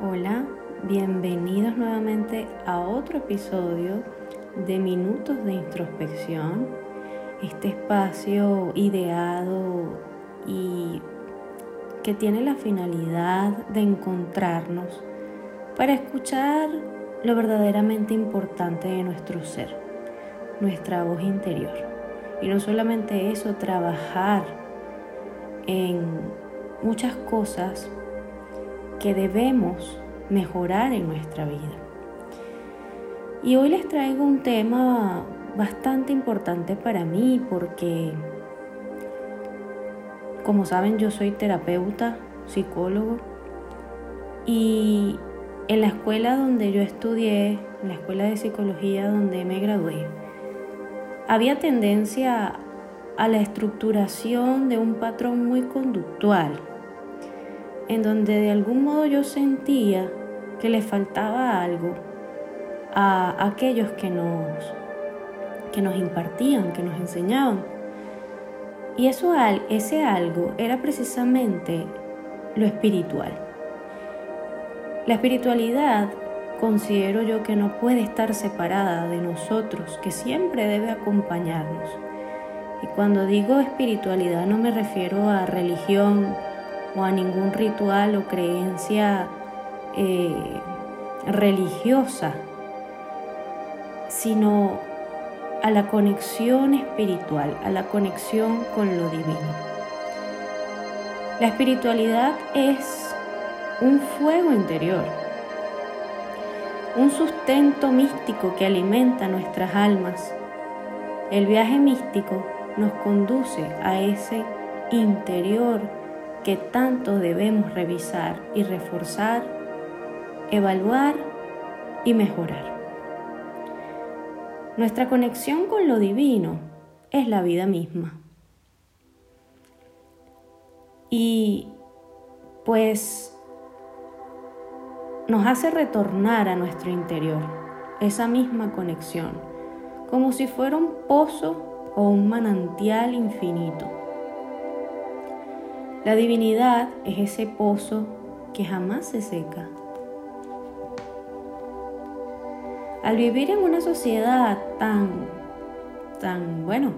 Hola, bienvenidos nuevamente a otro episodio de Minutos de Introspección, este espacio ideado y que tiene la finalidad de encontrarnos para escuchar lo verdaderamente importante de nuestro ser, nuestra voz interior. Y no solamente eso, trabajar en muchas cosas que debemos mejorar en nuestra vida. Y hoy les traigo un tema bastante importante para mí porque, como saben, yo soy terapeuta, psicólogo y en la escuela donde yo estudié, en la escuela de psicología donde me gradué, había tendencia a la estructuración de un patrón muy conductual en donde de algún modo yo sentía que le faltaba algo a aquellos que nos, que nos impartían, que nos enseñaban. Y eso, ese algo era precisamente lo espiritual. La espiritualidad considero yo que no puede estar separada de nosotros, que siempre debe acompañarnos. Y cuando digo espiritualidad no me refiero a religión, o a ningún ritual o creencia eh, religiosa, sino a la conexión espiritual, a la conexión con lo divino. La espiritualidad es un fuego interior, un sustento místico que alimenta nuestras almas. El viaje místico nos conduce a ese interior que tanto debemos revisar y reforzar, evaluar y mejorar. Nuestra conexión con lo divino es la vida misma. Y pues nos hace retornar a nuestro interior esa misma conexión, como si fuera un pozo o un manantial infinito la divinidad es ese pozo que jamás se seca. Al vivir en una sociedad tan, tan, bueno,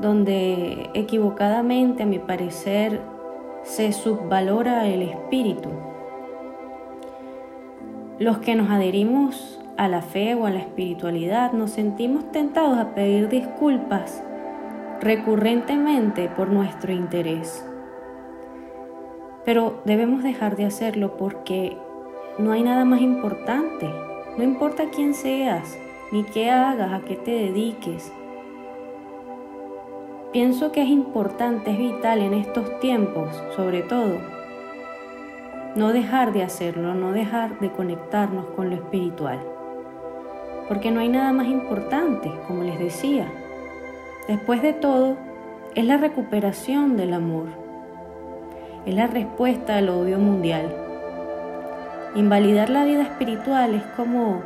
donde equivocadamente, a mi parecer, se subvalora el espíritu, los que nos adherimos a la fe o a la espiritualidad nos sentimos tentados a pedir disculpas recurrentemente por nuestro interés. Pero debemos dejar de hacerlo porque no hay nada más importante. No importa quién seas, ni qué hagas, a qué te dediques. Pienso que es importante, es vital en estos tiempos, sobre todo, no dejar de hacerlo, no dejar de conectarnos con lo espiritual. Porque no hay nada más importante, como les decía. Después de todo, es la recuperación del amor es la respuesta al odio mundial. Invalidar la vida espiritual es como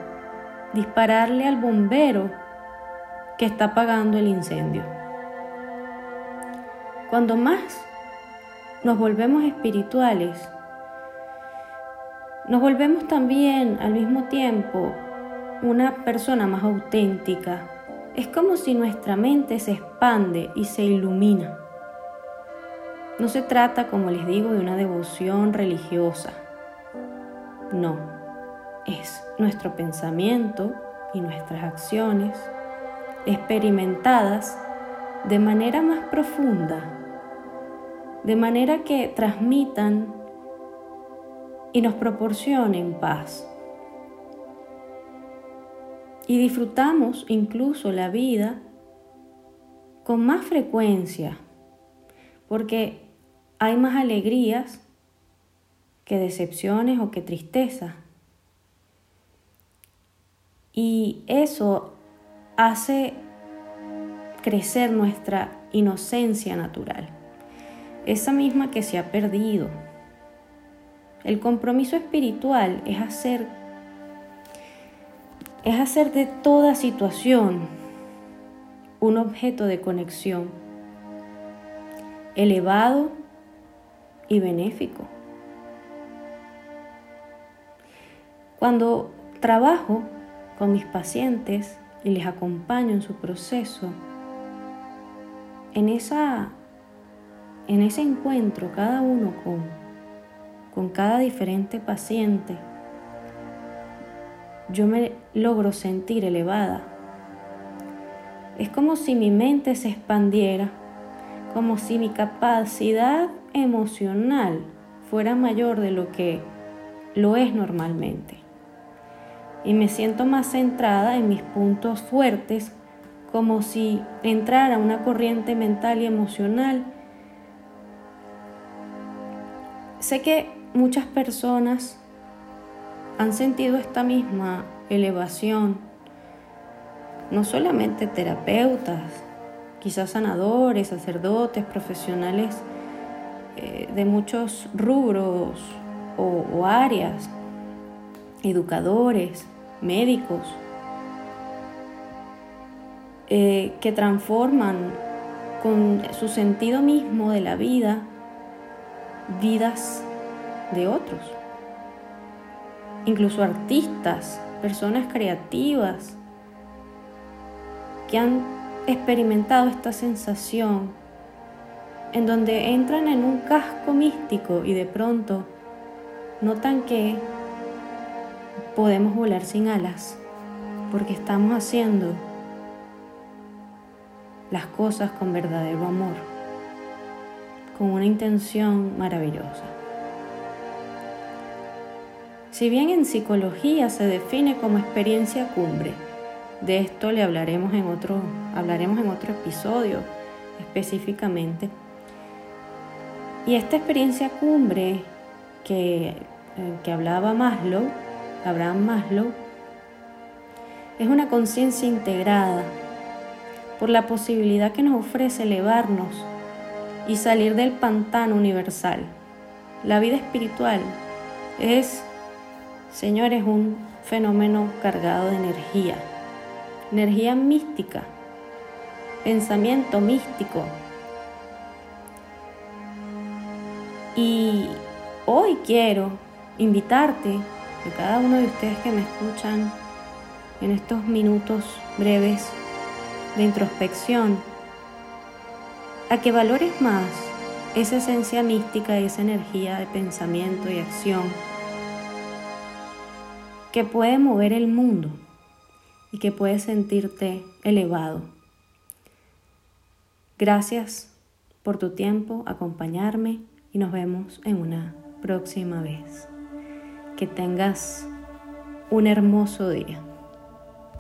dispararle al bombero que está apagando el incendio. Cuando más nos volvemos espirituales, nos volvemos también al mismo tiempo una persona más auténtica. Es como si nuestra mente se expande y se ilumina. No se trata, como les digo, de una devoción religiosa. No, es nuestro pensamiento y nuestras acciones experimentadas de manera más profunda, de manera que transmitan y nos proporcionen paz. Y disfrutamos incluso la vida con más frecuencia, porque hay más alegrías que decepciones o que tristeza. Y eso hace crecer nuestra inocencia natural, esa misma que se ha perdido. El compromiso espiritual es hacer es hacer de toda situación un objeto de conexión elevado y benéfico. Cuando trabajo con mis pacientes y les acompaño en su proceso, en, esa, en ese encuentro, cada uno con, con cada diferente paciente, yo me logro sentir elevada. Es como si mi mente se expandiera, como si mi capacidad emocional fuera mayor de lo que lo es normalmente. Y me siento más centrada en mis puntos fuertes, como si entrara una corriente mental y emocional. Sé que muchas personas han sentido esta misma elevación, no solamente terapeutas, quizás sanadores, sacerdotes, profesionales eh, de muchos rubros o, áreas, educadores, médicos, eh, que transforman con su sentido mismo de la vida vidas de otros. Incluso artistas, personas creativas que han experimentado esta sensación en donde entran en un casco místico y de pronto notan que podemos volar sin alas porque estamos haciendo las cosas con verdadero amor, con una intención maravillosa. Si bien en psicología se define como experiencia cumbre, de esto le hablaremos en otro, hablaremos en otro episodio específicamente. Y esta experiencia cumbre que, eh, que hablaba Maslow, Abraham Maslow, es una conciencia integrada por la posibilidad que nos ofrece elevarnos y salir del pantano universal. La vida espiritual es, señores, un fenómeno cargado de energía, energía mística, pensamiento místico, Y hoy quiero invitarte, a cada uno de ustedes que me escuchan en estos minutos breves de introspección, a que valores más esa esencia mística, esa energía de pensamiento y acción que puede mover el mundo y que puede sentirte elevado. Gracias por tu tiempo, acompañarme y nos vemos en una próxima vez. Que tengas un hermoso día.